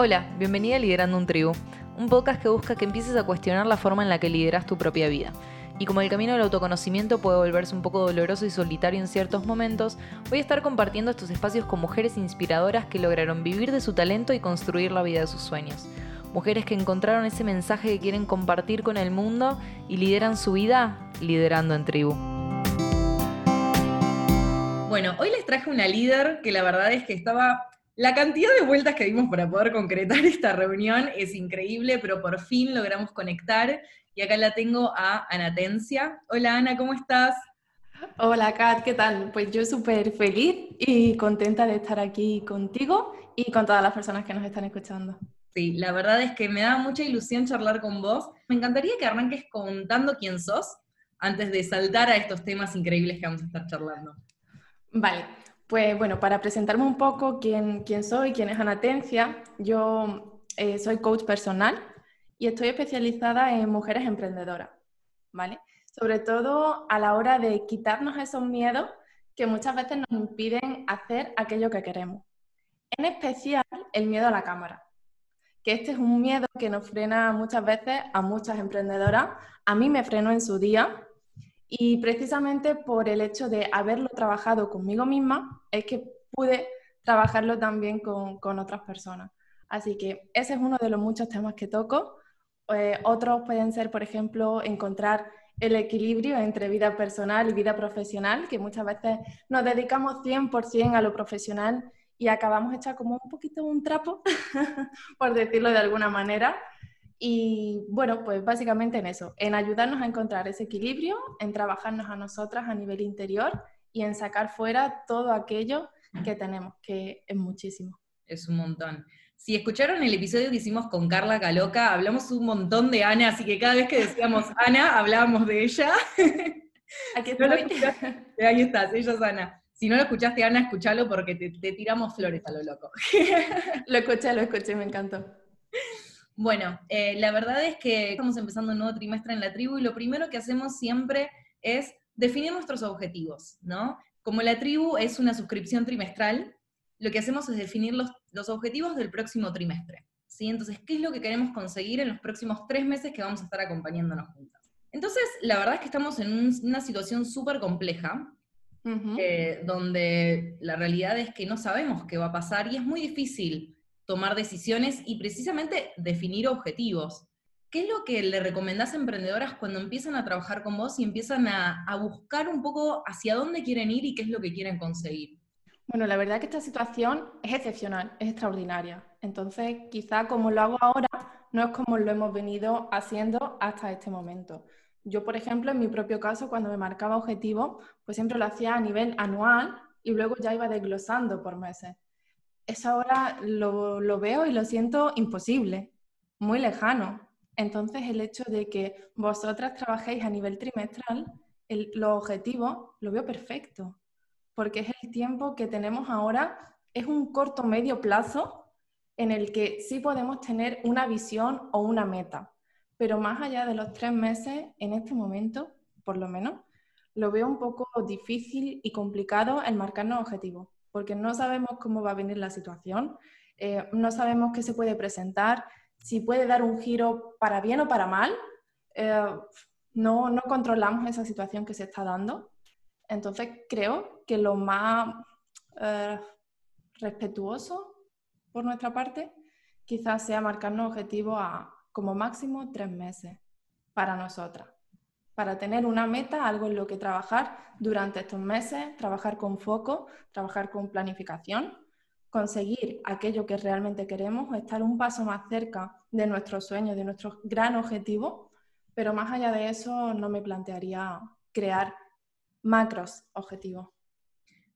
Hola, bienvenida a Liderando un Tribu, un podcast que busca que empieces a cuestionar la forma en la que lideras tu propia vida. Y como el camino del autoconocimiento puede volverse un poco doloroso y solitario en ciertos momentos, voy a estar compartiendo estos espacios con mujeres inspiradoras que lograron vivir de su talento y construir la vida de sus sueños. Mujeres que encontraron ese mensaje que quieren compartir con el mundo y lideran su vida liderando en tribu. Bueno, hoy les traje una líder que la verdad es que estaba la cantidad de vueltas que dimos para poder concretar esta reunión es increíble, pero por fin logramos conectar. Y acá la tengo a Anatencia. Hola Ana, ¿cómo estás? Hola Kat, ¿qué tal? Pues yo súper feliz y contenta de estar aquí contigo y con todas las personas que nos están escuchando. Sí, la verdad es que me da mucha ilusión charlar con vos. Me encantaría que arranques contando quién sos antes de saltar a estos temas increíbles que vamos a estar charlando. Vale, pues bueno, para presentarme un poco quién, quién soy, quién es Anatencia, yo eh, soy coach personal y estoy especializada en mujeres emprendedoras, ¿vale? Sobre todo a la hora de quitarnos esos miedos que muchas veces nos impiden hacer aquello que queremos. En especial el miedo a la cámara, que este es un miedo que nos frena muchas veces a muchas emprendedoras. A mí me frenó en su día y precisamente por el hecho de haberlo trabajado conmigo misma, es que pude trabajarlo también con, otras personas. Así que ese es uno de los muchos temas que toco. Eh, otros pueden ser, por ejemplo, encontrar el equilibrio entre vida personal y vida profesional, que muchas veces nos dedicamos 100% a lo profesional y acabamos hecha como un poquito un trapo, por decirlo de alguna manera. Y bueno, pues básicamente en eso, en ayudarnos a encontrar ese equilibrio, en trabajarnos a nosotras a nivel interior y en sacar fuera todo aquello que tenemos, que es muchísimo. Es un montón. Si escucharon el episodio que hicimos con Carla Caloca, hablamos un montón de Ana, así que cada vez que decíamos Ana, hablábamos de ella. Aquí estoy. ahí estás, ella es Ana. Si no lo escuchaste, Ana, escúchalo porque te, te tiramos flores a lo loco. lo escuché, lo escuché, me encantó. Bueno, eh, la verdad es que estamos empezando un nuevo trimestre en la tribu y lo primero que hacemos siempre es definir nuestros objetivos, ¿no? Como la tribu es una suscripción trimestral, lo que hacemos es definir los, los objetivos del próximo trimestre, ¿sí? Entonces, ¿qué es lo que queremos conseguir en los próximos tres meses que vamos a estar acompañándonos juntas? Entonces, la verdad es que estamos en una situación súper compleja, eh, donde la realidad es que no sabemos qué va a pasar y es muy difícil tomar decisiones y precisamente definir objetivos. ¿Qué es lo que le recomendás a emprendedoras cuando empiezan a trabajar con vos y empiezan a, buscar un poco hacia dónde quieren ir y qué es lo que quieren conseguir? Bueno, la verdad es que esta situación es excepcional, es extraordinaria. Entonces, quizá como lo hago ahora, no es como lo hemos venido haciendo hasta este momento. Yo, por ejemplo, en mi propio caso, cuando me marcaba objetivos, pues siempre lo hacía a nivel anual y luego ya iba desglosando por meses eso ahora lo, veo y lo siento imposible, muy lejano. Entonces, el hecho de que vosotras trabajéis a nivel trimestral, el, los objetivos, lo veo perfecto, porque es el tiempo que tenemos ahora, es un corto medio plazo en el que sí podemos tener una visión o una meta, pero más allá de los tres meses, en este momento, por lo menos, lo veo un poco difícil y complicado el marcarnos objetivos porque no sabemos cómo va a venir la situación, eh, no sabemos qué se puede presentar, si puede dar un giro para bien o para mal. Eh, no, no controlamos esa situación que se está dando. Entonces creo que lo más eh, respetuoso por nuestra parte quizás sea marcarnos objetivos a como máximo tres meses para nosotras para tener una meta, algo en lo que trabajar durante estos meses, trabajar con foco, trabajar con planificación, conseguir aquello que realmente queremos, estar un paso más cerca de nuestros sueños, de nuestro gran objetivo, pero más allá de eso no me plantearía crear macros objetivos.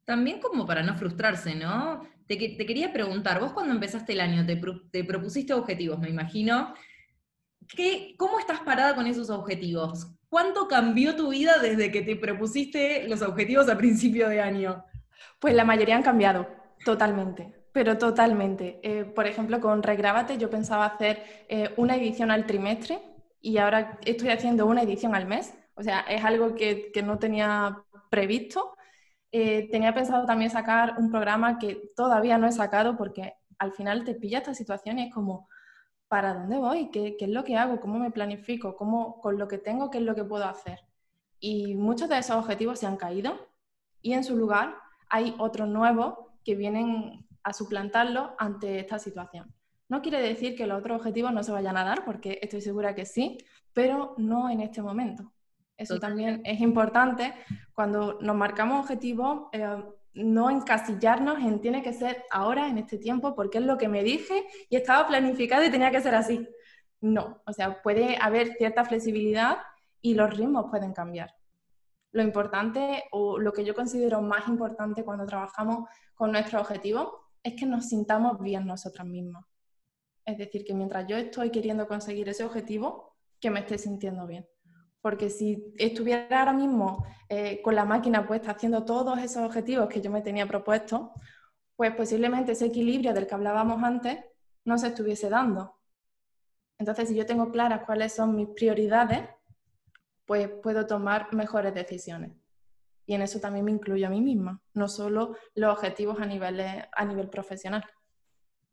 También como para no frustrarse, ¿no? Te, quería preguntar, vos cuando empezaste el año te, te propusiste objetivos, me imagino. ¿Qué, ¿Cómo estás parada con esos objetivos? ¿Cuánto cambió tu vida desde que te propusiste los objetivos a principio de año? Pues la mayoría han cambiado, totalmente, pero totalmente. Eh, por ejemplo, con Regrábate yo pensaba hacer eh, una edición al trimestre y ahora estoy haciendo una edición al mes. O sea, es algo que, no tenía previsto. Eh, tenía pensado también sacar un programa que todavía no he sacado porque al final te pilla esta situación y es como, ¿para dónde voy? ¿Qué, es lo que hago? ¿Cómo me planifico? ¿Cómo, con lo que tengo, qué es lo que puedo hacer? Y muchos de esos objetivos se han caído y en su lugar hay otros nuevos que vienen a suplantarlo ante esta situación. No quiere decir que los otros objetivos no se vayan a dar, porque estoy segura que sí, pero no en este momento. Eso también es importante cuando nos marcamos objetivos, eh, no encasillarnos en tiene que ser ahora, en este tiempo, porque es lo que me dije y estaba planificado y tenía que ser así. No, o sea, puede haber cierta flexibilidad y los ritmos pueden cambiar. Lo importante o lo que yo considero más importante cuando trabajamos con nuestros objetivos es que nos sintamos bien nosotras mismas. Es decir, que mientras yo estoy queriendo conseguir ese objetivo, que me esté sintiendo bien. Porque si estuviera ahora mismo eh, con la máquina puesta haciendo todos esos objetivos que yo me tenía propuesto, pues posiblemente ese equilibrio del que hablábamos antes no se estuviese dando. Entonces, si yo tengo claras cuáles son mis prioridades, pues puedo tomar mejores decisiones. Y en eso también me incluyo a mí misma, no solo los objetivos a a nivel profesional.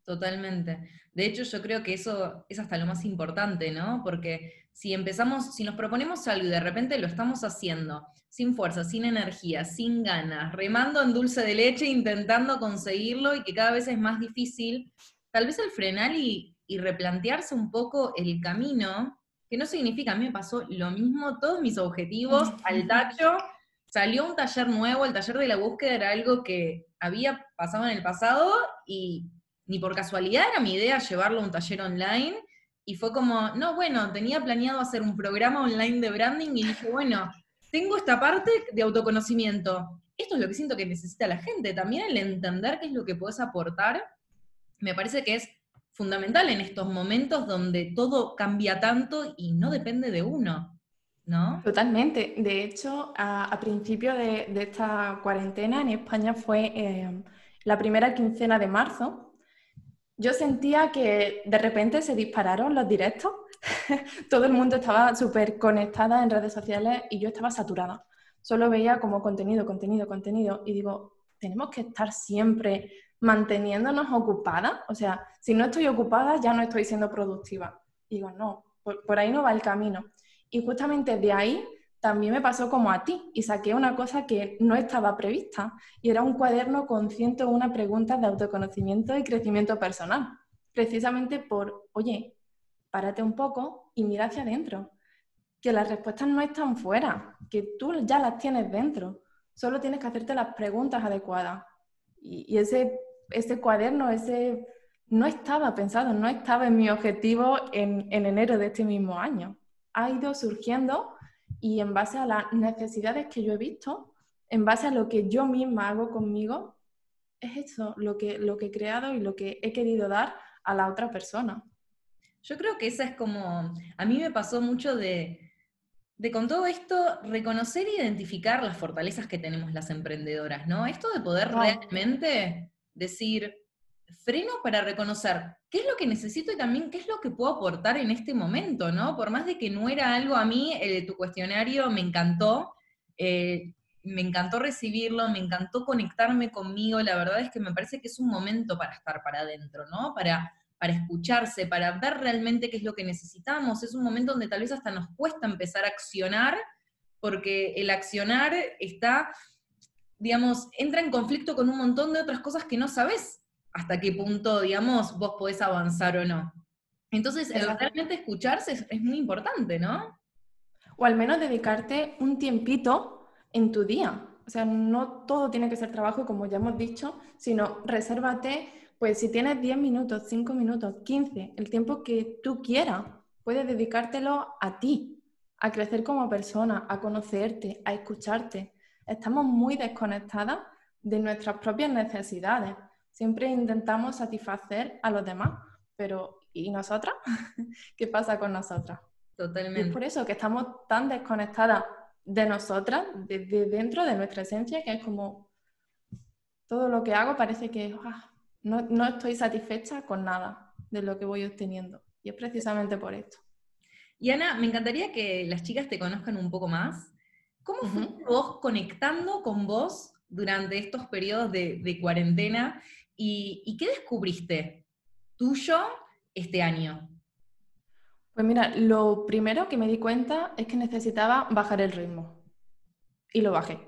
Totalmente. De hecho, yo creo que eso es hasta lo más importante, ¿no? Porque si empezamos, si nos proponemos algo y de repente lo estamos haciendo sin fuerza, sin energía, sin ganas, remando en dulce de leche, intentando conseguirlo y que cada vez es más difícil, tal vez el frenar y, y replantearse un poco el camino, que no significa, a mí me pasó lo mismo, todos mis objetivos al tacho, salió un taller nuevo, el taller de la búsqueda era algo que había pasado en el pasado y ni por casualidad era mi idea llevarlo a un taller online. Y fue como, no, bueno, tenía planeado hacer un programa online de branding y dije, bueno, tengo esta parte de autoconocimiento. Esto es lo que siento que necesita la gente. También el entender qué es lo que puedes aportar, me parece que es fundamental en estos momentos donde todo cambia tanto y no depende de uno. ¿No? Totalmente. De hecho, a, principio de, esta cuarentena en España fue eh, la primera quincena de marzo yo sentía que de repente se dispararon los directos, todo el mundo estaba súper conectada en redes sociales y yo estaba saturada. Solo veía como contenido, contenido, contenido y digo, tenemos que estar siempre manteniéndonos ocupadas. O sea, si no estoy ocupada ya no estoy siendo productiva. digo, no, por ahí no va el camino. Y justamente de ahí también me pasó como a ti y saqué una cosa que no estaba prevista y era un cuaderno con 101 preguntas de autoconocimiento y crecimiento personal, precisamente por, oye, párate un poco y mira hacia adentro, que las respuestas no están fuera, que tú ya las tienes dentro, solo tienes que hacerte las preguntas adecuadas. Y, ese, ese cuaderno, ese no estaba pensado, no estaba en mi objetivo en, en enero de este mismo año. Ha ido surgiendo y en base a las necesidades que yo he visto, en base a lo que yo misma hago conmigo, es eso lo que, lo que he creado y lo que he querido dar a la otra persona. Yo creo que esa es como, a mí me pasó mucho de, de con todo esto reconocer e identificar las fortalezas que tenemos las emprendedoras, ¿no? Esto de poder realmente decir, freno para reconocer qué es lo que necesito y también qué es lo que puedo aportar en este momento, ¿no? Por más de que no era algo a mí, de tu cuestionario me encantó, eh, me encantó recibirlo, me encantó conectarme conmigo, la verdad es que me parece que es un momento para estar para adentro, ¿no? Para, para escucharse, para ver realmente qué es lo que necesitamos, es un momento donde tal vez hasta nos cuesta empezar a accionar, porque el accionar está, digamos, entra en conflicto con un montón de otras cosas que no sabes hasta qué punto, digamos, vos podés avanzar o no. Entonces, realmente escucharse es, muy importante, ¿no? O al menos dedicarte un tiempito en tu día. O sea, no todo tiene que ser trabajo, como ya hemos dicho, sino resérvate, pues si tienes 10 minutos, 5 minutos, 15, el tiempo que tú quieras, puedes dedicártelo a ti, a crecer como persona, a conocerte, a escucharte. Estamos muy desconectadas de nuestras propias necesidades. Siempre intentamos satisfacer a los demás, pero ¿y nosotras? ¿Qué pasa con nosotras? Totalmente. es por eso que estamos tan desconectadas de nosotras, de, dentro de nuestra esencia, que es como todo lo que hago parece que ah, no, no, estoy satisfecha con nada de lo que voy obteniendo. Y es precisamente por esto. Y Ana, me encantaría que las chicas te conozcan un poco más. ¿Cómo fue vos conectando con vos durante estos periodos de, de cuarentena ¿Y, qué descubriste tuyo este año? Pues mira, lo primero que me di cuenta es que necesitaba bajar el ritmo. Y lo bajé.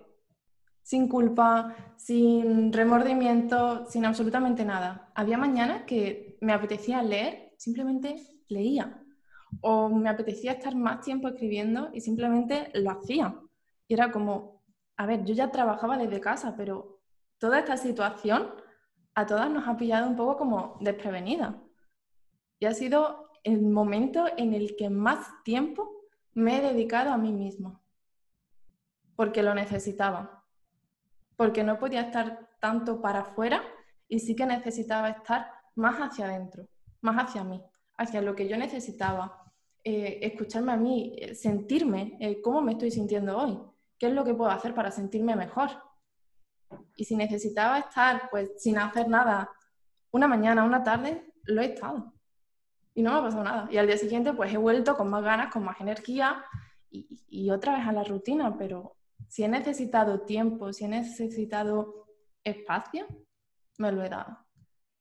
Sin culpa, sin remordimiento, sin absolutamente nada. Había mañanas que me apetecía leer, simplemente leía. O me apetecía estar más tiempo escribiendo y simplemente lo hacía. Y era como, a ver, yo ya trabajaba desde casa, pero toda esta situación a todas nos ha pillado un poco como desprevenida. Y ha sido el momento en el que más tiempo me he dedicado a mí misma, porque lo necesitaba, porque no podía estar tanto para afuera y sí que necesitaba estar más hacia adentro, más hacia mí, hacia lo que yo necesitaba, eh, escucharme a mí, eh, sentirme, eh, cómo me estoy sintiendo hoy, qué es lo que puedo hacer para sentirme mejor. Y si necesitaba estar pues sin hacer nada una mañana, una tarde, lo he estado. Y no me ha pasado nada. Y al día siguiente pues he vuelto con más ganas, con más energía y, y otra vez a la rutina. Pero si he necesitado tiempo, si he necesitado espacio, me lo he dado.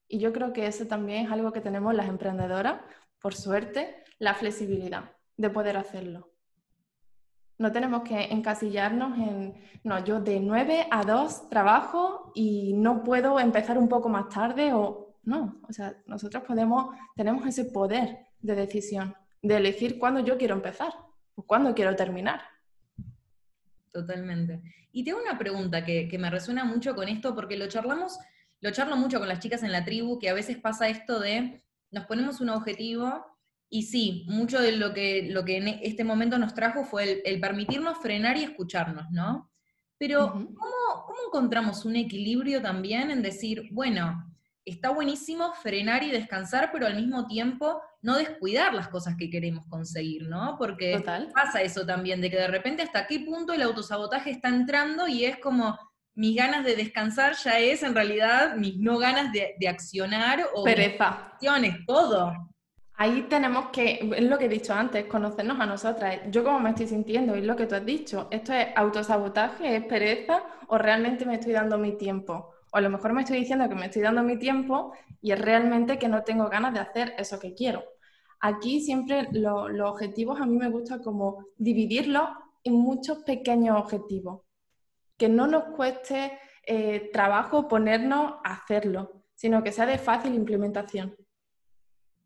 Y yo creo que eso también es algo que tenemos las emprendedoras, por suerte, la flexibilidad de poder hacerlo. No tenemos que encasillarnos en, no, yo de 9 a 2 trabajo y no puedo empezar un poco más tarde o no, o sea, nosotros podemos, tenemos ese poder de decisión, de elegir cuándo yo quiero empezar o cuándo quiero terminar. Totalmente. Y tengo una pregunta que, que me resuena mucho con esto porque lo charlamos, lo charlo mucho con las chicas en la tribu, que a veces pasa esto de nos ponemos un objetivo y sí, mucho de lo que, lo que en este momento nos trajo fue el, permitirnos frenar y escucharnos, ¿no? Pero, ¿cómo, ¿cómo, encontramos un equilibrio también en decir, bueno, está buenísimo frenar y descansar, pero al mismo tiempo no descuidar las cosas que queremos conseguir, ¿no? Porque pasa eso también, de que de repente hasta qué punto el autosabotaje está entrando y es como mis ganas de descansar ya es en realidad mis no ganas de, de accionar o pereza. todo ahí tenemos que, es lo que he dicho antes, conocernos a nosotras. Yo cómo me estoy sintiendo, es lo que tú has dicho. ¿Esto es autosabotaje, es pereza o realmente me estoy dando mi tiempo? O a lo mejor me estoy diciendo que me estoy dando mi tiempo y es realmente que no tengo ganas de hacer eso que quiero. Aquí siempre los objetivos a mí me gusta como dividirlos en muchos pequeños objetivos. Que no nos cueste eh, trabajo ponernos a hacerlo, sino que sea de fácil implementación.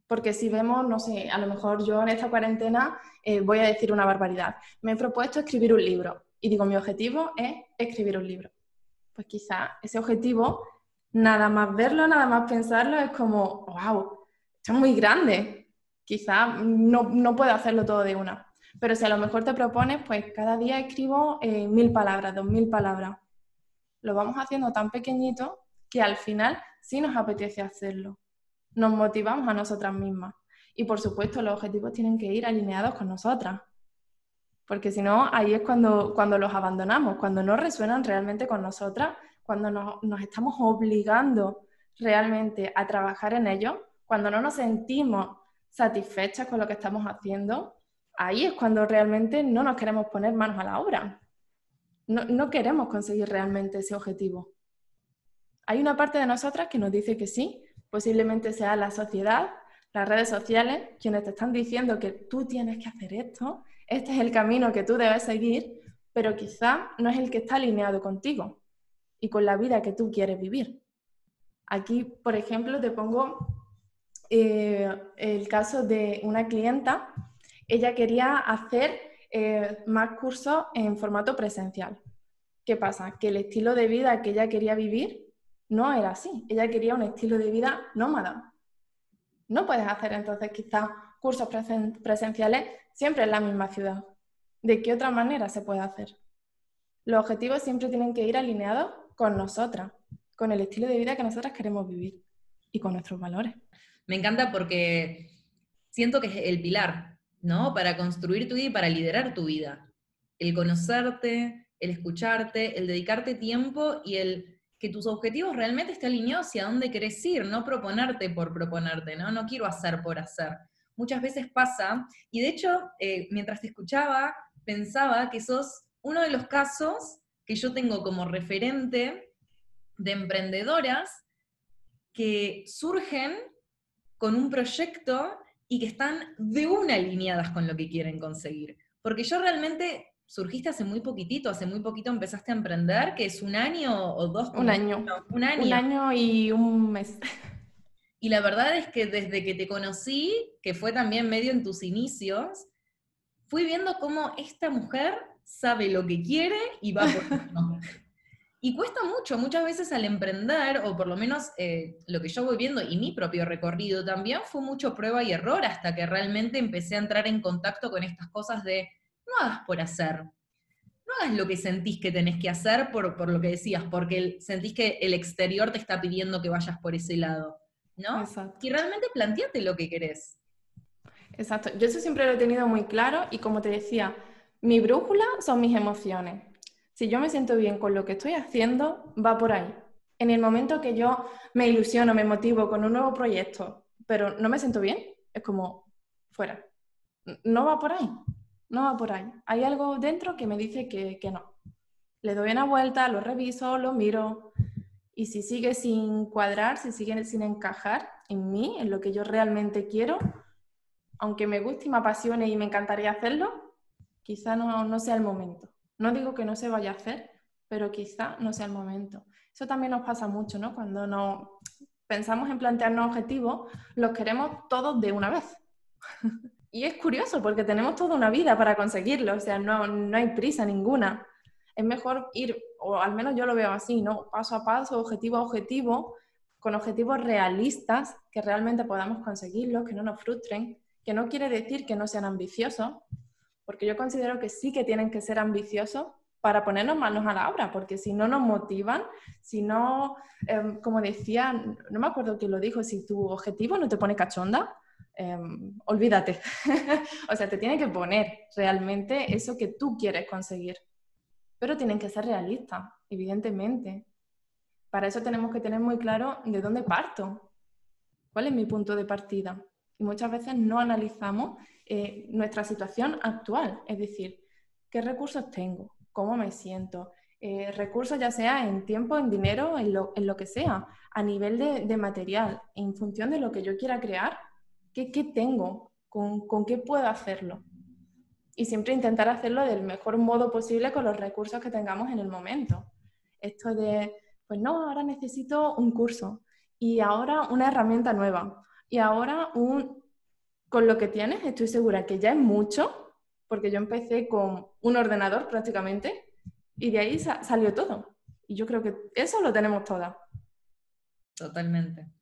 Porque si vemos, no sé, a lo mejor yo en esta cuarentena eh, voy a decir una barbaridad. Me he propuesto escribir un libro y digo, mi objetivo es escribir un libro. Pues quizá ese objetivo, nada más verlo, nada más pensarlo, es como, wow, esto es muy grande. Quizá no, no puedo hacerlo todo de una. Pero si a lo mejor te propones, pues cada día escribo eh, mil palabras, dos mil palabras. Lo vamos haciendo tan pequeñito que al final sí nos apetece hacerlo nos motivamos a nosotras mismas. Y por supuesto, los objetivos tienen que ir alineados con nosotras. Porque si no, ahí es cuando, cuando los abandonamos, cuando no resuenan realmente con nosotras, cuando nos, nos estamos obligando realmente a trabajar en ellos, cuando no nos sentimos satisfechas con lo que estamos haciendo, ahí es cuando realmente no nos queremos poner manos a la obra. No, no, queremos conseguir realmente ese objetivo. Hay una parte de nosotras que nos dice que sí, Posiblemente sea la sociedad, las redes sociales, quienes te están diciendo que tú tienes que hacer esto, este es el camino que tú debes seguir, pero quizá no es el que está alineado contigo y con la vida que tú quieres vivir. Aquí, por ejemplo, te pongo eh, el caso de una clienta. Ella quería hacer eh, más cursos en formato presencial. ¿Qué pasa? Que el estilo de vida que ella quería vivir no era así. Ella quería un estilo de vida nómada. No puedes hacer entonces quizás cursos presenciales siempre en la misma ciudad. ¿De qué otra manera se puede hacer? Los objetivos siempre tienen que ir alineados con nosotras, con el estilo de vida que nosotras queremos vivir y con nuestros valores. Me encanta porque siento que es el pilar, ¿no? Para construir tu vida y para liderar tu vida. El conocerte, el escucharte, el dedicarte tiempo y el que tus objetivos realmente estén alineados hacia dónde querés ir, no proponerte por proponerte, ¿no? No quiero hacer por hacer. Muchas veces pasa, y de hecho, eh, mientras te escuchaba, pensaba que sos uno de los casos que yo tengo como referente de emprendedoras que surgen con un proyecto y que están de una alineadas con lo que quieren conseguir. Porque yo realmente surgiste hace muy poquitito, hace muy poquito empezaste a emprender, que es un año o dos. Un año. un año. Un año y un mes. Y la verdad es que desde que te conocí, que fue también medio en tus inicios, fui viendo cómo esta mujer sabe lo que quiere y va por Y cuesta mucho, muchas veces al emprender, o por lo menos eh, lo que yo voy viendo y mi propio recorrido también, fue mucho prueba y error hasta que realmente empecé a entrar en contacto con estas cosas de no hagas por hacer, no hagas lo que sentís que tenés que hacer por, por lo que decías, porque sentís que el exterior te está pidiendo que vayas por ese lado, ¿no? Y realmente planteate lo que querés. Exacto, yo eso siempre lo he tenido muy claro y como te decía, mi brújula son mis emociones. Si yo me siento bien con lo que estoy haciendo, va por ahí. En el momento que yo me ilusiono, me motivo con un nuevo proyecto, pero no me siento bien, es como fuera. No va por ahí, no va por ahí. Hay algo dentro que me dice que, que no. Le doy una vuelta, lo reviso, lo miro, y si sigue sin cuadrar, si sigue sin encajar en mí, en lo que yo realmente quiero, aunque me guste y me apasione y me encantaría hacerlo, quizá no, sea el momento. No digo que no se vaya a hacer, pero quizá no sea el momento. Eso también nos pasa mucho, ¿no? Cuando nos pensamos en plantearnos objetivos, los queremos todos de una vez. y es curioso porque tenemos toda una vida para conseguirlo, o sea, no, no hay prisa ninguna. Es mejor ir, o al menos yo lo veo así, ¿no? Paso a paso, objetivo a objetivo, con objetivos realistas que realmente podamos conseguirlos, que no nos frustren que no quiere decir que no sean ambiciosos, porque yo considero que sí que tienen que ser ambiciosos para ponernos manos a la obra, porque si no nos motivan, si no, em, como decía, no me acuerdo quién lo dijo, si tu objetivo no te pone cachonda, em, olvídate. o sea, te tiene que poner realmente eso que tú quieres conseguir. Pero tienen que ser realistas, evidentemente. Para eso tenemos que tener muy claro de dónde parto, cuál es mi punto de partida. Y muchas veces no analizamos eh, nuestra situación actual, es decir, qué recursos tengo, cómo me siento, eh, recursos ya sea en tiempo, en dinero, en lo, que sea, a nivel de, material, en función de lo que yo quiera crear, qué, tengo, con, con qué puedo hacerlo. Y siempre intentar hacerlo del mejor modo posible con los recursos que tengamos en el momento. Esto de, pues no, ahora necesito un curso y ahora una herramienta nueva y ahora un, con lo que tienes, estoy segura que ya es mucho, porque yo empecé con un ordenador prácticamente y de ahí salió todo. Y yo creo que eso lo tenemos todas. Totalmente.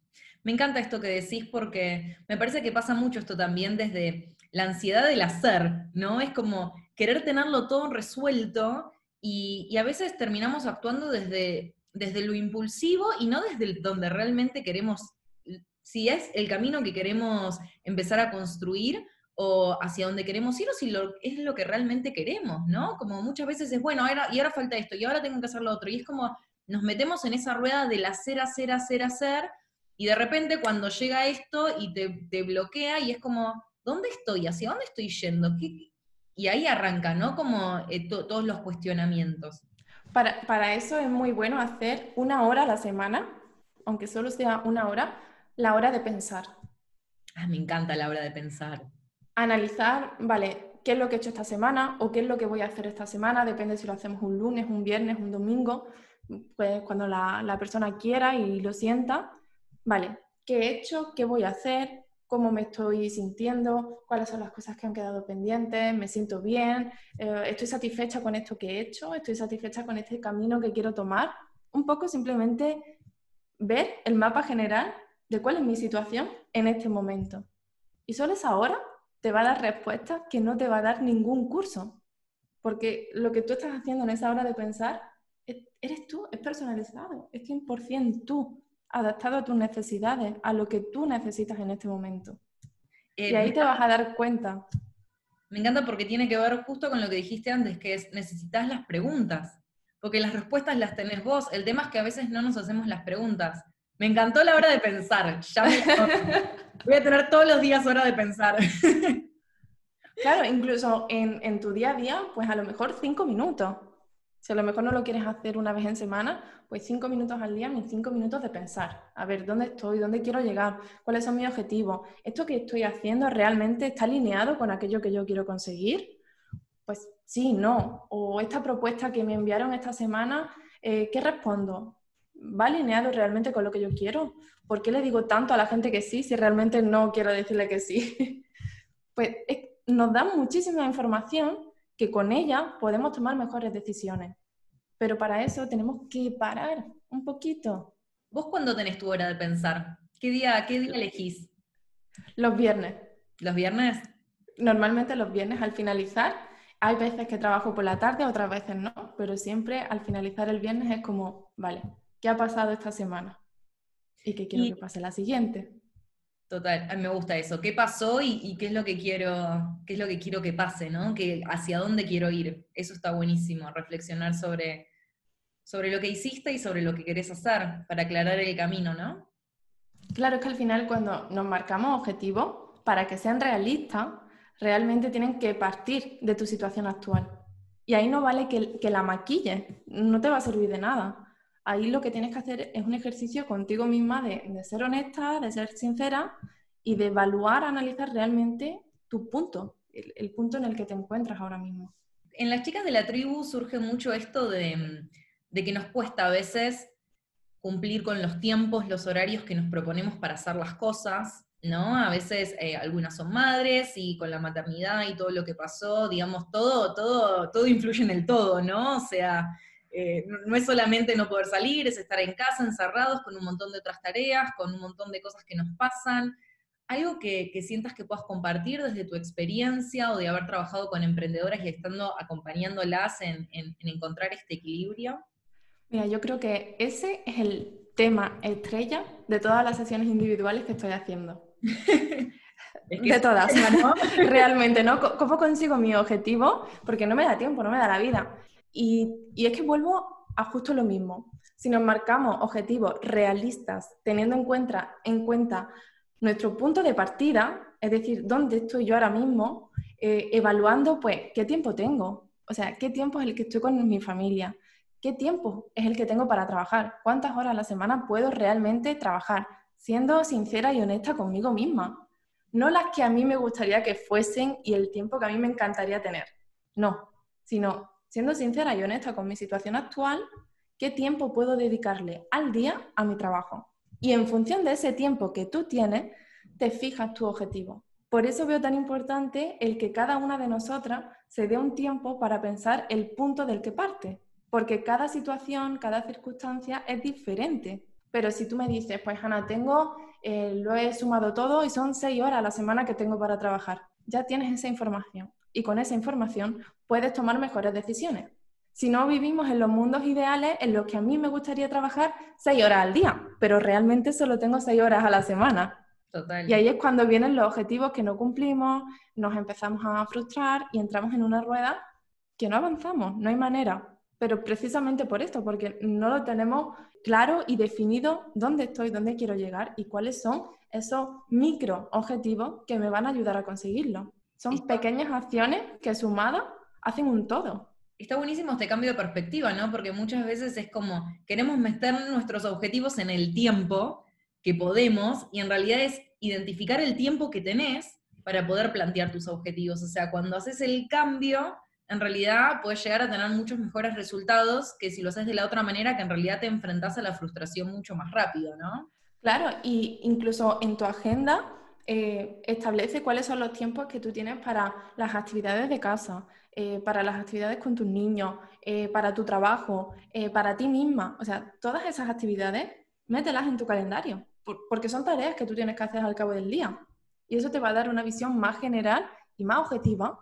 Me encanta esto que decís porque me parece que pasa mucho esto también desde la ansiedad del hacer, ¿no? Es como querer tenerlo todo resuelto y, a veces terminamos actuando desde, desde lo impulsivo y no desde donde realmente queremos si es el camino que queremos empezar a construir o hacia donde queremos ir o si es lo que realmente queremos, ¿no? Como muchas veces es, bueno, ahora, y ahora falta esto, y ahora tengo que hacer lo otro, y es como nos metemos en esa rueda del hacer, hacer, hacer, hacer, y de repente cuando llega esto y te, bloquea y es como, ¿dónde estoy? ¿Hacia dónde estoy yendo? Y ahí arranca, ¿no? Como eh, todos los cuestionamientos. Para, para eso es muy bueno hacer una hora a la semana, aunque solo sea una hora, la hora de pensar. Ah, me encanta la hora de pensar. Analizar, vale, qué es lo que he hecho esta semana o qué es lo que voy a hacer esta semana, depende si lo hacemos un lunes, un viernes, un domingo, pues cuando la, persona quiera y lo sienta, vale, qué he hecho, qué voy a hacer, cómo me estoy sintiendo, cuáles son las cosas que han quedado pendientes, me siento bien, eh, estoy satisfecha con esto que he hecho, estoy satisfecha con este camino que quiero tomar. Un poco simplemente ver el mapa general de cuál es mi situación en este momento. Y solo esa hora te va a dar respuestas que no te va a dar ningún curso. Porque lo que tú estás haciendo en esa hora de pensar, eres tú, es personalizado, es 100% tú, adaptado a tus necesidades, a lo que tú necesitas en este momento. y eh, ahí te vas a dar cuenta. Me encanta porque tiene que ver justo con lo que dijiste antes, que es necesitas las preguntas, porque las respuestas las tenés vos. El tema es que a veces no nos hacemos las preguntas. Me encantó la hora de pensar. Ya Voy a tener todos los días hora de pensar. Claro, incluso en, tu día a día, pues a lo mejor cinco minutos. Si a lo mejor no lo quieres hacer una vez en semana, pues cinco minutos al día, mis cinco minutos de pensar. A ver, ¿dónde estoy? ¿Dónde quiero llegar? ¿Cuáles son mis objetivos? ¿Esto que estoy haciendo realmente está alineado con aquello que yo quiero conseguir? Pues sí, no. O esta propuesta que me enviaron esta semana, eh, ¿qué respondo? ¿Va alineado realmente con lo que yo quiero? ¿Por qué le digo tanto a la gente que sí si realmente no quiero decirle que sí? pues nos da muchísima información que con ella podemos tomar mejores decisiones. Pero para eso tenemos que parar un poquito. ¿Vos cuándo tenés tu hora de pensar? ¿Qué día, qué día elegís? Los viernes. ¿Los viernes? Normalmente los viernes al finalizar. Hay veces que trabajo por la tarde, otras veces no, pero siempre al finalizar el viernes es como, vale, ¿qué ha pasado esta semana? ¿Y qué quiero que pase la siguiente? Total, a mí me gusta eso. ¿Qué pasó y, qué es lo que quiero, qué es lo que quiero que pase, ¿no? Que, hacia dónde quiero ir. Eso está buenísimo, reflexionar sobre, sobre lo que hiciste y sobre lo que querés hacer para aclarar el camino, ¿no? Claro, que al final cuando nos marcamos objetivos, para que sean realistas, realmente tienen que partir de tu situación actual. Y ahí no vale que, que la maquilles, no te va a servir de nada ahí lo que tienes que hacer es un ejercicio contigo misma de, ser honesta, de ser sincera y de evaluar, analizar realmente tu punto, el, punto en el que te encuentras ahora mismo. En las chicas de la tribu surge mucho esto de, que nos cuesta a veces cumplir con los tiempos, los horarios que nos proponemos para hacer las cosas, ¿no? A veces eh, algunas son madres y con la maternidad y todo lo que pasó, digamos, todo, todo, todo influye en el todo, ¿no? O sea, eh, no, es solamente no poder salir, es estar en casa encerrados con un montón de otras tareas, con un montón de cosas que nos pasan. Algo que, sientas que puedas compartir desde tu experiencia o de haber trabajado con emprendedoras y estando acompañándolas en, encontrar este equilibrio. Mira, yo creo que ese es el tema estrella de todas las sesiones individuales que estoy haciendo. de todas, realmente, ¿no? ¿Cómo consigo mi objetivo? Porque no me da tiempo, no me da la vida. Y, es que vuelvo a justo lo mismo. Si nos marcamos objetivos realistas, teniendo en cuenta, en cuenta nuestro punto de partida, es decir, dónde estoy yo ahora mismo, eh, evaluando, pues, qué tiempo tengo. O sea, qué tiempo es el que estoy con mi familia, qué tiempo es el que tengo para trabajar, cuántas horas a la semana puedo realmente trabajar, siendo sincera y honesta conmigo misma. No las que a mí me gustaría que fuesen y el tiempo que a mí me encantaría tener. No, sino siendo sincera y honesta con mi situación actual, qué tiempo puedo dedicarle al día a mi trabajo. Y en función de ese tiempo que tú tienes, te fijas tu objetivo. Por eso veo tan importante el que cada una de nosotras se dé un tiempo para pensar el punto del que parte, porque cada situación, cada circunstancia es diferente. Pero si tú me dices, pues Ana, tengo, eh, lo he sumado todo y son seis horas a la semana que tengo para trabajar, ya tienes esa información y con esa información puedes tomar mejores decisiones. Si no vivimos en los mundos ideales en los que a mí me gustaría trabajar seis horas al día, pero realmente solo tengo seis horas a la semana. Y ahí es cuando vienen los objetivos que no cumplimos, nos empezamos a frustrar y entramos en una rueda que no avanzamos, no hay manera. Pero precisamente por esto, porque no lo tenemos claro y definido dónde estoy, dónde quiero llegar y cuáles son esos micro objetivos que me van a ayudar a conseguirlo. Son pequeñas acciones que sumadas hacen un todo. Está buenísimo este cambio de perspectiva, ¿no? Porque muchas veces es como, queremos meter nuestros objetivos en el tiempo que podemos y en realidad es identificar el tiempo que tenés para poder plantear tus objetivos. O sea, cuando haces el cambio, en realidad puedes llegar a tener muchos mejores resultados que si lo haces de la otra manera, que en realidad te enfrentás a la frustración mucho más rápido, ¿no? Claro, y incluso en tu agenda eh, establece cuáles son los tiempos que tú tienes para las actividades de casa, eh, para las actividades con tus niños, eh, para tu trabajo, para ti misma. O sea, todas esas actividades, mételas en tu calendario, porque son tareas que tú tienes que hacer al cabo del día. Y eso te va a dar una visión más general y más objetiva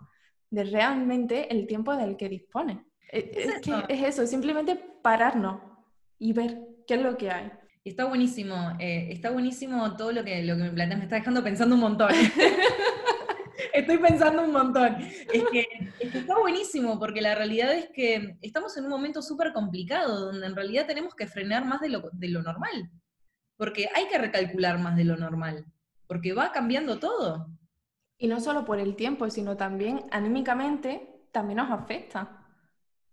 de realmente el tiempo del que dispones. Es, que es eso, simplemente pararnos y ver qué es lo que hay está buenísimo, eh, está buenísimo todo lo que, lo que me planteas, me está dejando pensando un montón. Estoy pensando un montón. Es que, está buenísimo, porque la realidad es que estamos en un momento súper complicado, donde en realidad tenemos que frenar más de lo, de lo normal. Porque hay que recalcular más de lo normal, porque va cambiando todo. Y no solo por el tiempo, sino también anímicamente, también nos afecta.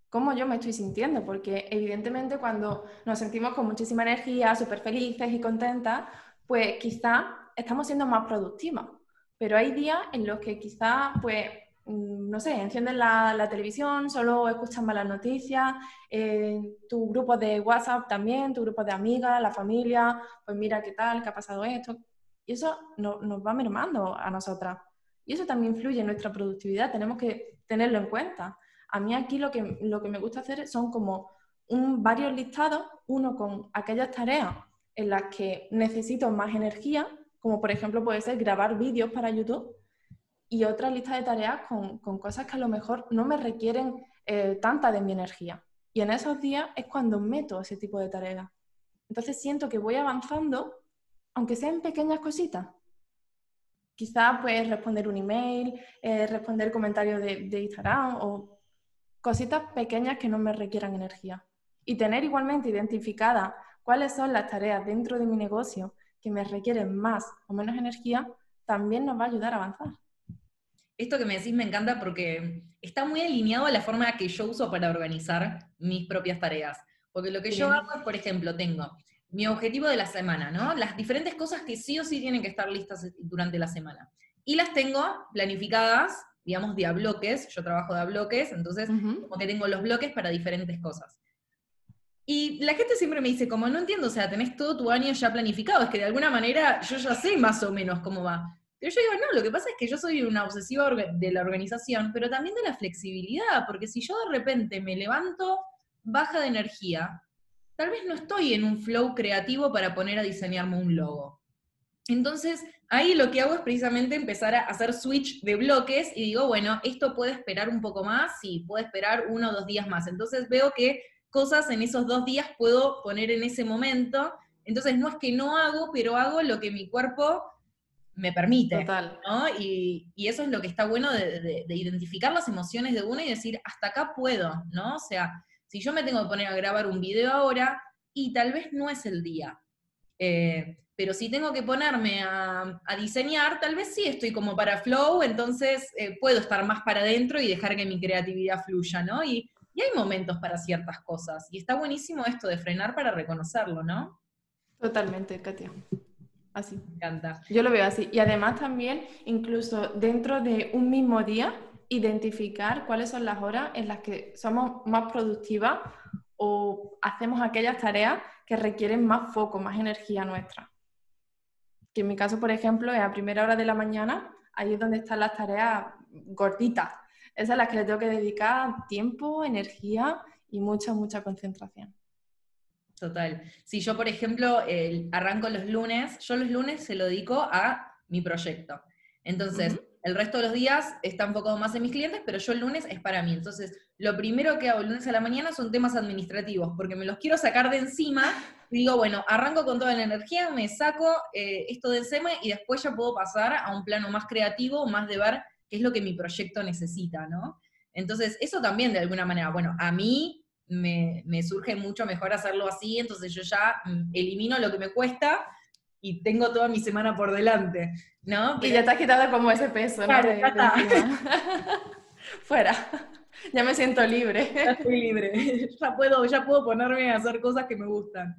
cómo yo me estoy sintiendo, porque evidentemente cuando nos sentimos con muchísima energía, súper felices y contentas, pues quizá estamos siendo más productivas. Pero hay días en los que quizá, pues, mm, no sé, encienden la, televisión, solo escuchan malas noticias, eh, tu grupo de WhatsApp también, tu grupo de amigas, la familia, pues mira qué tal, qué ha pasado esto. Y eso nos va mermando a nosotras. Y eso también influye en nuestra productividad, tenemos que tenerlo en cuenta. A mí aquí lo que, lo que me gusta hacer son como un, varios listados, uno con aquellas tareas en las que necesito más energía, como por ejemplo puede ser grabar vídeos para YouTube, y otra lista de tareas con, cosas que a lo mejor no me requieren eh, tanta de mi energía. Y en esos días es cuando meto ese tipo de tareas. Entonces siento que voy avanzando, aunque sean pequeñas cositas. Quizás pues responder un email, eh, responder comentarios de, de Instagram o cositas pequeñas que no me requieran energía. Y tener igualmente identificada cuáles son las tareas dentro de mi negocio que me requieren más o menos energía, también nos va a ayudar a avanzar. Esto que me decís me encanta porque está muy alineado a la forma que yo uso para organizar mis propias tareas. Porque lo que yo hago es, por ejemplo, tengo mi objetivo de la semana, ¿no? Las diferentes cosas que sí o sí tienen que estar listas durante la semana. Y las tengo planificadas digamos, de a bloques, yo trabajo de a bloques, entonces como que tengo los bloques para diferentes cosas. Y la gente siempre me dice, como no entiendo, o sea, tenés todo tu año ya planificado, es que de alguna manera yo ya sé más o menos cómo va. Pero yo digo, no, lo que pasa es que yo soy una obsesiva de la organización, pero también de la flexibilidad, porque si yo de repente me levanto baja de energía, tal vez no estoy en un flow creativo para poner a diseñarme un logo. Entonces, ahí lo que hago es precisamente empezar a hacer switch de bloques y digo, bueno, esto puede esperar un poco más, sí, puede esperar uno o dos días más. Entonces veo que cosas en esos dos días puedo poner en ese momento. Entonces no es que no hago, pero hago lo que mi cuerpo me permite. Total. ¿no? Y, eso es lo que está bueno de, identificar las emociones de uno y decir, hasta acá puedo, ¿no? O sea, si yo me tengo que poner a grabar un video ahora, y tal vez no es el día. Eh, pero si tengo que ponerme a, diseñar, tal vez sí estoy como para flow, entonces eh, puedo estar más para adentro y dejar que mi creatividad fluya, ¿no? Y, y, hay momentos para ciertas cosas, y está buenísimo esto de frenar para reconocerlo, ¿no? Totalmente, Katia. Así. Me encanta. Yo lo veo así. Y además también, incluso dentro de un mismo día, identificar cuáles son las horas en las que somos más productivas o hacemos aquellas tareas que requieren más foco, más energía nuestra que en mi caso, por ejemplo, es a primera hora de la mañana, ahí es donde están las tareas gorditas. Esas a las que le tengo que dedicar tiempo, energía y mucha, mucha concentración. Total. Si yo, por ejemplo, arranco los lunes, yo los lunes se lo dedico a mi proyecto. Entonces, el resto de los días está enfocado más en mis clientes, pero yo el lunes es para mí. Entonces, lo primero que hago el lunes a la mañana son temas administrativos, porque me los quiero sacar de encima. Y digo, bueno, arranco con toda la energía, me saco eh, esto de encima y después ya puedo pasar a un plano más creativo, más de ver qué es lo que mi proyecto necesita, ¿no? Entonces, eso también de alguna manera, bueno, a mí me, me surge mucho mejor hacerlo así, entonces yo ya mm, elimino lo que me cuesta y tengo toda mi semana por delante, ¿no? Y ya has quitado como ese peso, ¿no? Fuera. Ya me siento libre. Ya estoy libre. Ya puedo, ya puedo ponerme a hacer cosas que me gustan.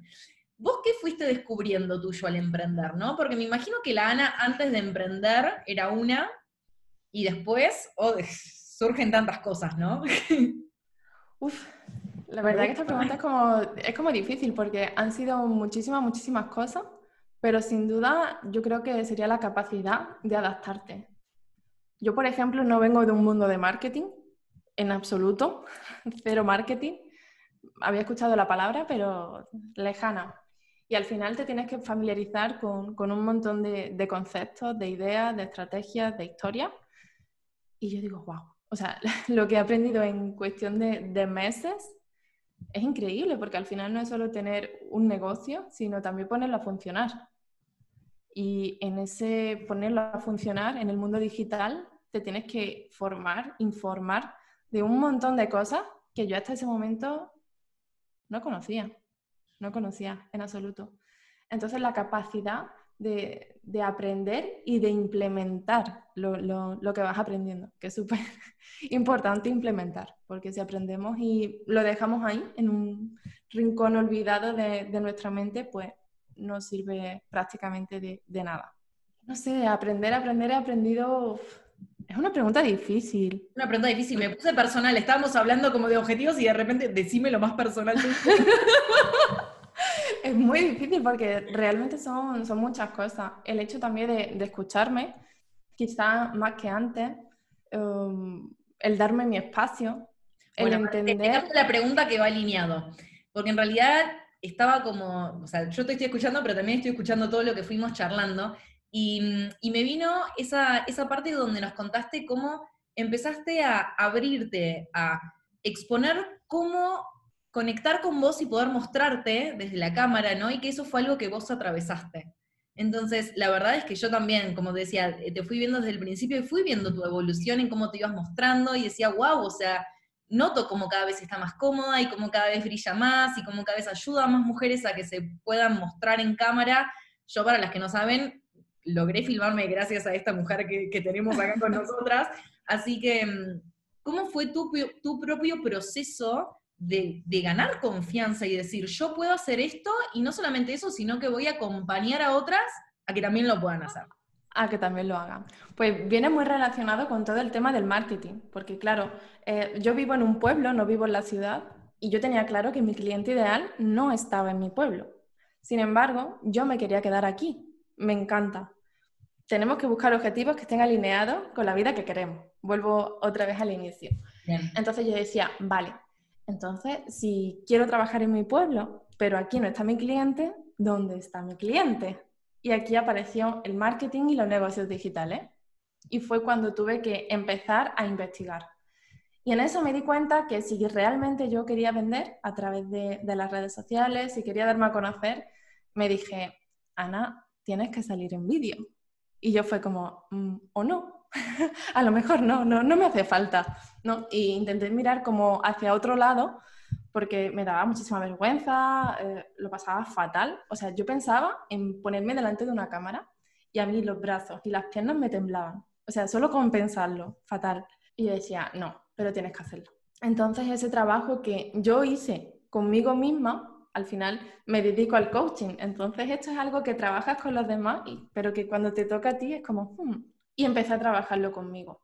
¿Vos qué fuiste descubriendo tuyo al emprender, no? Porque me imagino que la Ana antes de emprender era una y después oh, surgen tantas cosas, ¿no? Uf, la verdad que esta pregunta es como, es como difícil porque han sido muchísimas, muchísimas cosas pero sin duda yo creo que sería la capacidad de adaptarte. Yo, por ejemplo, no vengo de un mundo de marketing, en absoluto, cero marketing. Había escuchado la palabra, pero lejana. Y al final te tienes que familiarizar con, un montón de, conceptos, de ideas, de estrategias, de historias. Y yo digo, wow. O sea, lo que he aprendido en cuestión de, de meses es increíble, porque al final no es solo tener un negocio, sino también ponerlo a funcionar. Y en ese ponerlo a funcionar en el mundo digital, te tienes que formar, informar de un montón de cosas que yo hasta ese momento no conocía, no conocía en absoluto. Entonces la capacidad de, aprender y de implementar lo, que vas aprendiendo, que es súper importante implementar, porque si aprendemos y lo dejamos ahí, en un rincón olvidado de, nuestra mente, pues no sirve prácticamente de, nada. No sé, aprender, aprender, he aprendido... Es una pregunta difícil. Una pregunta difícil, me puse personal, estábamos hablando como de objetivos y de repente decime lo más personal. es muy difícil porque realmente son, son muchas cosas. El hecho también de, escucharme, quizás más que antes, um, el darme mi espacio, el entender... la pregunta que va alineado, porque en realidad estaba como, o sea, yo te estoy escuchando, pero también estoy escuchando todo lo que fuimos charlando, y, y me vino esa, esa parte donde nos contaste cómo empezaste a abrirte, a exponer cómo conectar con vos y poder mostrarte desde la cámara, ¿no? Y que eso fue algo que vos atravesaste. Entonces, la verdad es que yo también, como te decía, eh, te fui viendo desde el principio y fui viendo tu evolución en cómo te ibas mostrando y decía, wow, o sea, noto cómo cada vez está más cómoda y cómo cada vez brilla más y cómo cada vez ayuda a más mujeres a que se puedan mostrar en cámara. Yo, para las que no saben, logré filmarme gracias a esta mujer que, tenemos acá con nosotras. Así que, mm, ¿cómo fue tu, tu propio proceso de, ganar confianza y decir, yo puedo hacer esto, y no solamente eso, sino que voy a acompañar a otras a que también lo puedan hacer. A que también lo hagan. Pues viene muy relacionado con todo el tema del marketing, porque claro, eh, yo vivo en un pueblo, no vivo en la ciudad, y yo tenía claro que mi cliente ideal no estaba en mi pueblo. Sin embargo, yo me quería quedar aquí. Me encanta. Tenemos que buscar objetivos que estén alineados con la vida que queremos. Vuelvo otra vez al inicio. Entonces yo decía, vale, entonces, si quiero trabajar en mi pueblo, pero aquí no está mi cliente, ¿dónde está mi cliente? Y aquí apareció el marketing y los negocios digitales. Y fue cuando tuve que empezar a investigar. Y en eso me di cuenta que si realmente yo quería vender a través de, las redes sociales, si quería darme a conocer, me dije, Ana, tienes que salir en vídeo. Y yo fue como, mm, o no, a lo mejor no, no, no me hace falta. ¿no? Y intenté mirar como hacia otro lado porque me daba muchísima vergüenza, eh, lo pasaba fatal. O sea, yo pensaba en ponerme delante de una cámara y a mí los brazos y las piernas me temblaban. O sea, solo con pensarlo, fatal. Y yo decía, no, pero tienes que hacerlo. Entonces ese trabajo que yo hice conmigo misma, al final me dedico al coaching. Entonces esto es algo que trabajas con los demás, pero que cuando te toca a ti es como, hmm, y empecé a trabajarlo conmigo.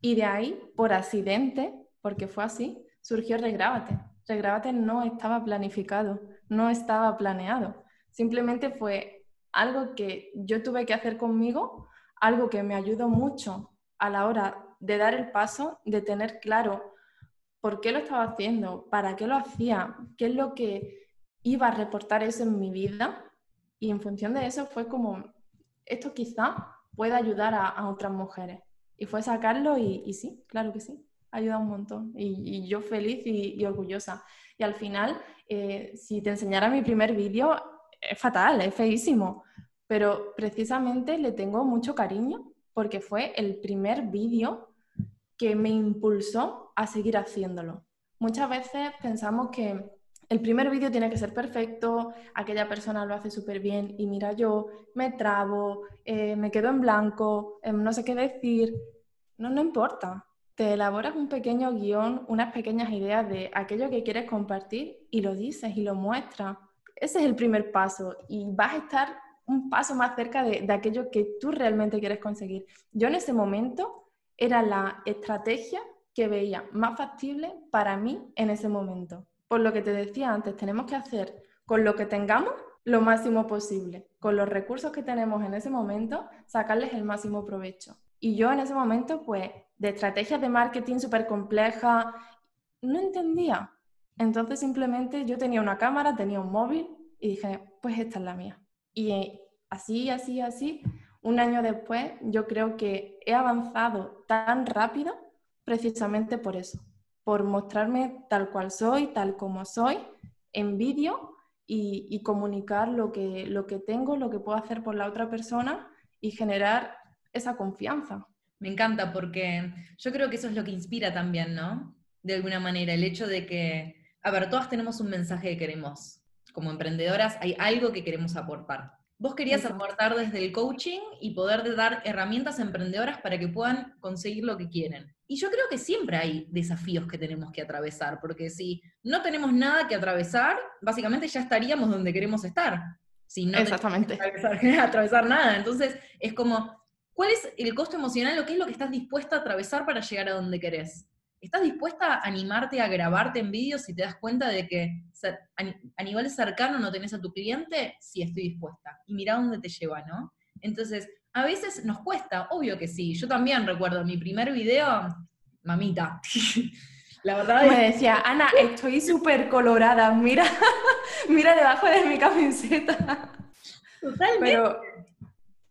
Y de ahí, por accidente, porque fue así, surgió Regrábate. Regrábate no estaba planificado, no estaba planeado. Simplemente fue algo que yo tuve que hacer conmigo, algo que me ayudó mucho a la hora de dar el paso, de tener claro por qué lo estaba haciendo, para qué lo hacía, qué es lo que iba a reportar eso en mi vida. Y en función de eso fue como, esto quizá puede ayudar a, otras mujeres. Y fue sacarlo y, sí, claro que sí, ayuda un montón. Y, yo feliz y, orgullosa. Y al final, eh, si te enseñara mi primer vídeo, es fatal, es feísimo. Pero precisamente le tengo mucho cariño porque fue el primer vídeo que me impulsó a seguir haciéndolo. Muchas veces pensamos que el primer vídeo tiene que ser perfecto, aquella persona lo hace súper bien y mira yo, me trabo, eh, me quedo en blanco, em, no sé qué decir. No, no importa. Te elaboras un pequeño guion, unas pequeñas ideas de aquello que quieres compartir y lo dices y lo muestras. Ese es el primer paso y vas a estar un paso más cerca de, de aquello que tú realmente quieres conseguir. Yo en ese momento era la estrategia que veía más factible para mí en ese momento por lo que te decía antes, tenemos que hacer con lo que tengamos lo máximo posible. Con los recursos que tenemos en ese momento, sacarles el máximo provecho. Y yo en ese momento, pues, de estrategias de marketing súper complejas, no entendía. Entonces simplemente yo tenía una cámara, tenía un móvil y dije, pues esta es la mía. Y así, así, así, un año después, yo creo que he avanzado tan rápido precisamente por eso, por mostrarme tal cual soy, tal como soy, en vídeo y, comunicar lo que, lo que tengo, lo que puedo hacer por la otra persona y generar esa confianza. Me encanta porque yo creo que eso es lo que inspira también, ¿no? De alguna manera, el hecho de que, a ver, todas tenemos un mensaje que queremos. Como emprendedoras hay algo que queremos aportar. Vos querías aportar desde el coaching y poder dar herramientas emprendedoras para que puedan conseguir lo que quieren. Y yo creo que siempre hay desafíos que tenemos que atravesar, porque si no tenemos nada que atravesar, básicamente ya estaríamos donde queremos estar. Si no Exactamente. Atravesar, atravesar nada. Entonces, es como, ¿cuál es el costo emocional o qué es lo que estás dispuesta a atravesar para llegar a donde querés? ¿Estás dispuesta a animarte a grabarte en vídeo si te das cuenta de que a nivel cercano no tenés a tu cliente? Sí, estoy dispuesta. Y mira dónde te lleva, ¿no? Entonces, a veces nos cuesta, obvio que sí. Yo también recuerdo mi primer video, mamita. La verdad Me decía, Ana, estoy súper colorada, mira, mira debajo de mi camiseta. Totalmente. Pero...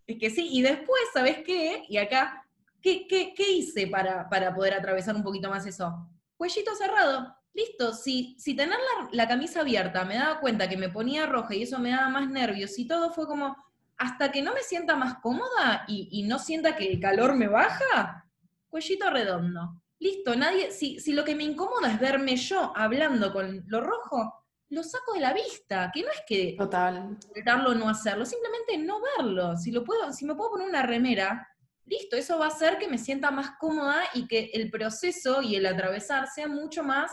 Es que sí, y después, ¿sabes qué? Y acá ¿Qué, hice para, poder atravesar un poquito más eso? Cuellito cerrado. Listo, si, si tener la, camisa abierta me daba cuenta que me ponía roja y eso me daba más nervios y todo fue como, hasta que no me sienta más cómoda y, no sienta que el calor me baja, cuellito redondo. Listo, nadie, si, si lo que me incomoda es verme yo hablando con lo rojo, lo saco de la vista, que no es que Total. o no hacerlo, simplemente no verlo. Si lo puedo, si me puedo poner una remera, listo, eso va a hacer que me sienta más cómoda y que el proceso y el atravesar sea mucho más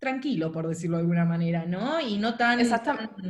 tranquilo, por decirlo de alguna manera, ¿no? Y no tan... Exactamente.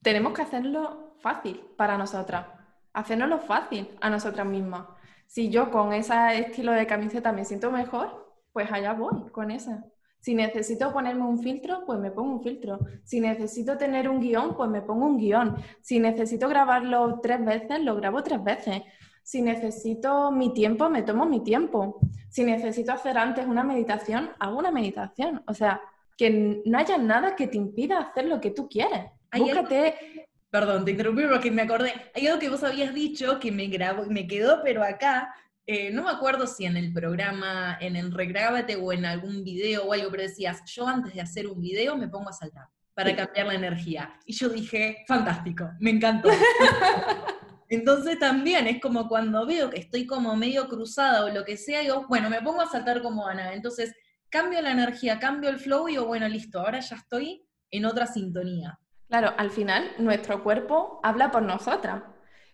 Tenemos que hacerlo fácil para nosotras, hacernoslo fácil a nosotras mismas. Si yo con ese estilo de camiseta me siento mejor, pues allá voy con esa. Si necesito ponerme un filtro, pues me pongo un filtro. Si necesito tener un guion, pues me pongo un guion. Si necesito grabarlo tres veces, lo grabo tres veces. Si necesito mi tiempo, me tomo mi tiempo. Si necesito hacer antes una meditación, hago una meditación. O sea, que no haya nada que te impida hacer lo que tú quieres. Búscate... Perdón, te interrumpí porque me acordé. Hay algo que vos habías dicho que me grabó, me quedó, pero acá, eh, no me acuerdo si en el programa, en el Regrábate o en algún video o algo, pero decías, yo antes de hacer un video me pongo a saltar para cambiar la energía. Y yo dije, fantástico, me encantó. Entonces también es como cuando veo que estoy como medio cruzada o lo que sea, digo, bueno, me pongo a saltar como Ana. Entonces cambio la energía, cambio el flow y digo, bueno, listo, ahora ya estoy en otra sintonía. Claro, al final nuestro cuerpo habla por nosotras.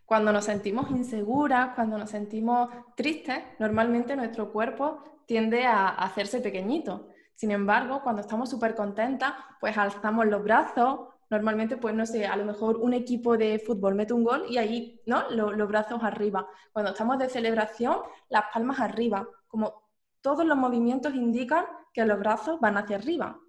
Cuando nos sentimos inseguras, cuando nos sentimos tristes, normalmente nuestro cuerpo tiende a hacerse pequeñito. Sin embargo, cuando estamos súper contentas, pues alzamos los brazos, Normalmente, pues no sé, a lo mejor un equipo de fútbol mete un gol y ahí, ¿no? los brazos arriba. Cuando estamos de celebración, las palmas arriba. Como todos los movimientos indican que los brazos van hacia arriba.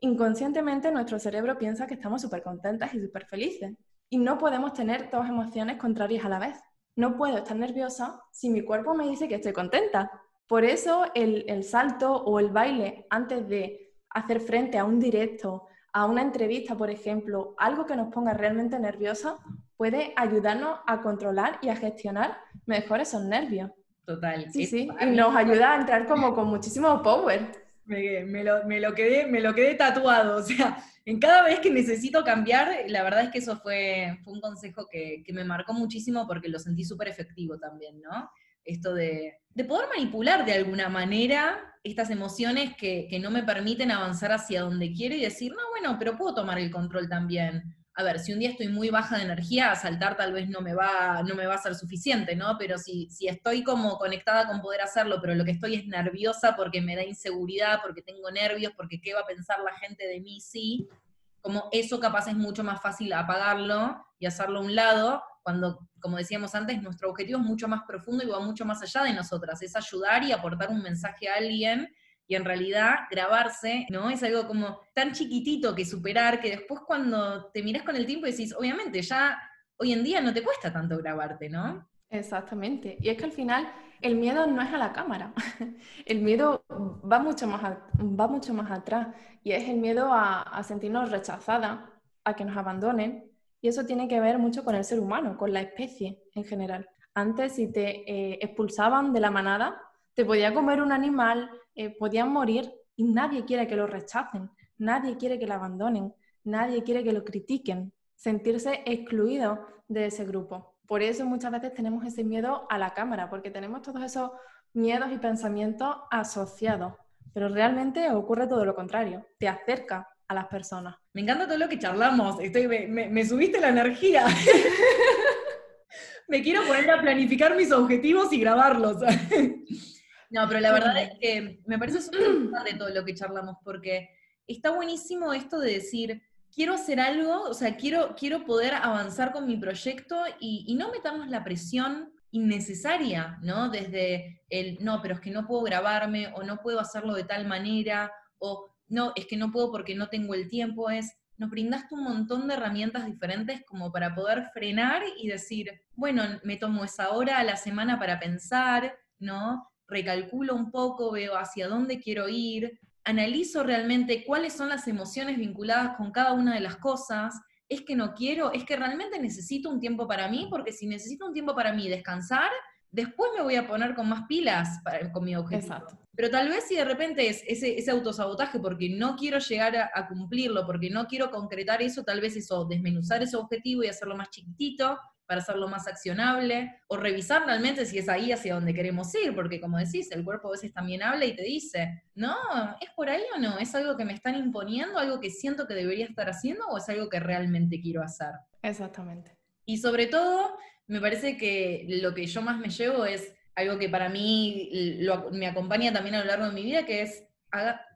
Inconscientemente nuestro cerebro piensa que estamos súper contentas y súper felices. Y no podemos tener dos emociones contrarias a la vez. No puedo estar nerviosa si mi cuerpo me dice que estoy contenta. Por eso el, el salto o el baile antes de hacer frente a un directo, a una entrevista, por ejemplo, algo que nos ponga realmente nerviosa, puede ayudarnos a controlar y a gestionar mejor esos nervios. Total. Sí, sí, y nos ayuda a entrar como con muchísimo power. Me, lo, quedé, me lo quedé tatuado, o sea, en cada vez que necesito cambiar, la verdad es que eso fue, fue un consejo que, que me marcó muchísimo porque lo sentí súper efectivo también, ¿no? Esto de, de poder manipular de alguna manera estas emociones que, no me permiten avanzar hacia donde quiero y decir, no, bueno, pero puedo tomar el control también. A ver, si un día estoy muy baja de energía, saltar tal vez no me va, no me va a ser suficiente, ¿no? Pero si, si estoy como conectada con poder hacerlo, pero lo que estoy es nerviosa porque me da inseguridad, porque tengo nervios, porque qué va a pensar la gente de mí, sí, como eso capaz es mucho más fácil apagarlo y hacerlo a un lado, cuando, como decíamos antes, nuestro objetivo es mucho más profundo y va mucho más allá de nosotras, es ayudar y aportar un mensaje a alguien y en realidad grabarse, ¿no? Es algo como tan chiquitito que superar que después cuando te miras con el tiempo decís, obviamente, ya hoy en día no te cuesta tanto grabarte, ¿no? Exactamente. Y es que al final el miedo no es a la cámara. El miedo va mucho más, va mucho más atrás. Y es el miedo a, a sentirnos rechazadas, a que nos abandonen, y eso tiene que ver mucho con el ser humano, con la especie en general. Antes, si te eh, expulsaban de la manada, te podía comer un animal, eh, podían morir y nadie quiere que lo rechacen, nadie quiere que lo abandonen, nadie quiere que lo critiquen, sentirse excluido de ese grupo. Por eso muchas veces tenemos ese miedo a la cámara, porque tenemos todos esos miedos y pensamientos asociados. Pero realmente ocurre todo lo contrario, te acerca a las personas. Me encanta todo lo que charlamos, Estoy, me, subiste la energía. me quiero poner a planificar mis objetivos y grabarlos. no, pero la verdad es que me parece súper importante todo lo que charlamos, porque está buenísimo esto de decir, quiero hacer algo, o sea, quiero, quiero poder avanzar con mi proyecto y, y no metamos la presión innecesaria, ¿no? Desde el, no, pero es que no puedo grabarme o no puedo hacerlo de tal manera o no, es que no puedo porque no tengo el tiempo, es, nos brindaste un montón de herramientas diferentes como para poder frenar y decir, bueno, me tomo esa hora a la semana para pensar, ¿no? Recalculo un poco, veo hacia dónde quiero ir, analizo realmente cuáles son las emociones vinculadas con cada una de las cosas, es que no quiero, es que realmente necesito un tiempo para mí, porque si necesito un tiempo para mí descansar, después me voy a poner con más pilas con mi objetivo. Exacto. Pero tal vez si de repente es ese, ese autosabotaje porque no quiero llegar a, cumplirlo, porque no quiero concretar eso, tal vez eso, desmenuzar ese objetivo y hacerlo más chiquitito para hacerlo más accionable, o revisar realmente si es ahí hacia donde queremos ir, porque como decís, el cuerpo a veces también habla y te dice, no, ¿es por ahí o no? ¿Es algo que me están imponiendo, algo que siento que debería estar haciendo o es algo que realmente quiero hacer? Exactamente. Y sobre todo, me parece que lo que yo más me llevo es algo que para mí me acompaña también a lo largo de mi vida, que es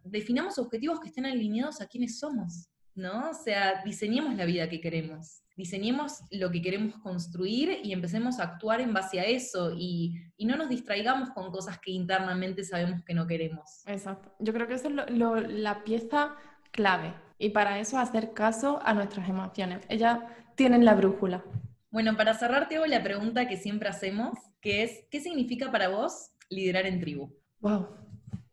definamos objetivos que estén alineados a quienes somos, ¿no? O sea, diseñemos la vida que queremos, diseñemos lo que queremos construir y empecemos a actuar en base a eso y, no nos distraigamos con cosas que internamente sabemos que no queremos. Exacto. Yo creo que eso es la pieza clave y para eso hacer caso a nuestras emociones. Ellas tienen la brújula. Bueno, para cerrar, te hago la pregunta que siempre hacemos, que es, ¿qué significa para vos liderar en tribu? Wow.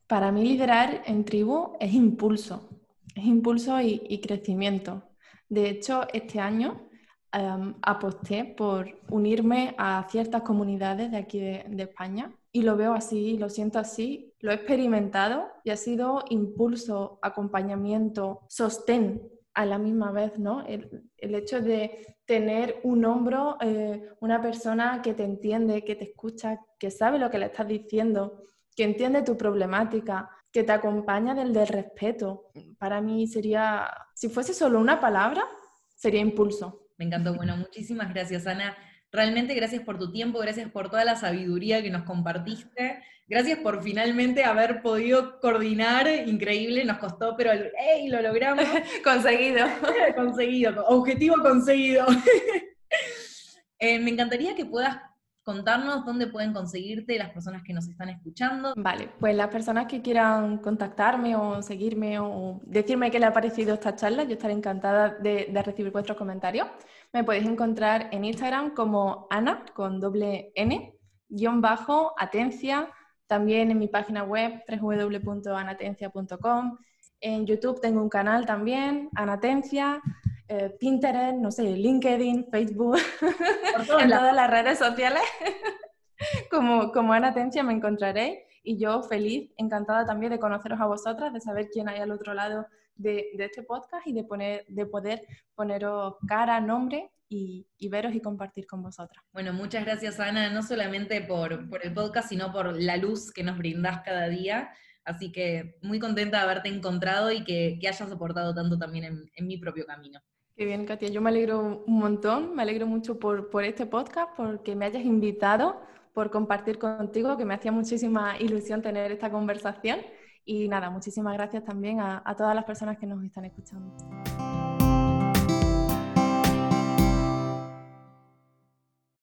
Para mí liderar en tribu es impulso, es impulso y, crecimiento. De hecho, este año em, aposté por unirme a ciertas comunidades de aquí de, España y lo veo así, lo siento así, lo he experimentado y ha sido impulso, acompañamiento, sostén a la misma vez, ¿no? El, hecho de tener un hombro, eh, una persona que te entiende, que te escucha, que sabe lo que le estás diciendo, que entiende tu problemática, que te acompaña del, del respeto. Para mí sería, si fuese solo una palabra, sería impulso. Me encantó. Bueno, muchísimas gracias, Ana. Realmente gracias por tu tiempo, gracias por toda la sabiduría que nos compartiste, gracias por finalmente haber podido coordinar, increíble, nos costó, pero ¡hey! lo logramos. conseguido. conseguido, objetivo conseguido. Eh, me encantaría que puedas contarnos dónde pueden conseguirte las personas que nos están escuchando. Vale, pues las personas que quieran contactarme o seguirme o decirme qué le ha parecido esta charla, yo estaré encantada de, recibir vuestros comentarios. Me podéis encontrar en Instagram como Ana con doble N, guion bajo, atencia, también en mi página web www.anatencia.com. En YouTube tengo un canal también, Anatencia, eh, Pinterest, no sé, LinkedIn, Facebook, en todas las redes sociales. como, como Anatencia me encontraréis y yo feliz, encantada también de conoceros a vosotras, de saber quién hay al otro lado de, este podcast y de, poner, de poder poneros cara, nombre y, veros y compartir con vosotras. Bueno, muchas gracias Ana, no solamente por, el podcast, sino por la luz que nos brindás cada día. Así que muy contenta de haberte encontrado y que, hayas soportado tanto también en, mi propio camino. Qué bien, Katia. Yo me alegro un montón, me alegro mucho por, por este podcast, porque me hayas invitado, por compartir contigo, que me hacía muchísima ilusión tener esta conversación. Y nada, muchísimas gracias también a, a todas las personas que nos están escuchando.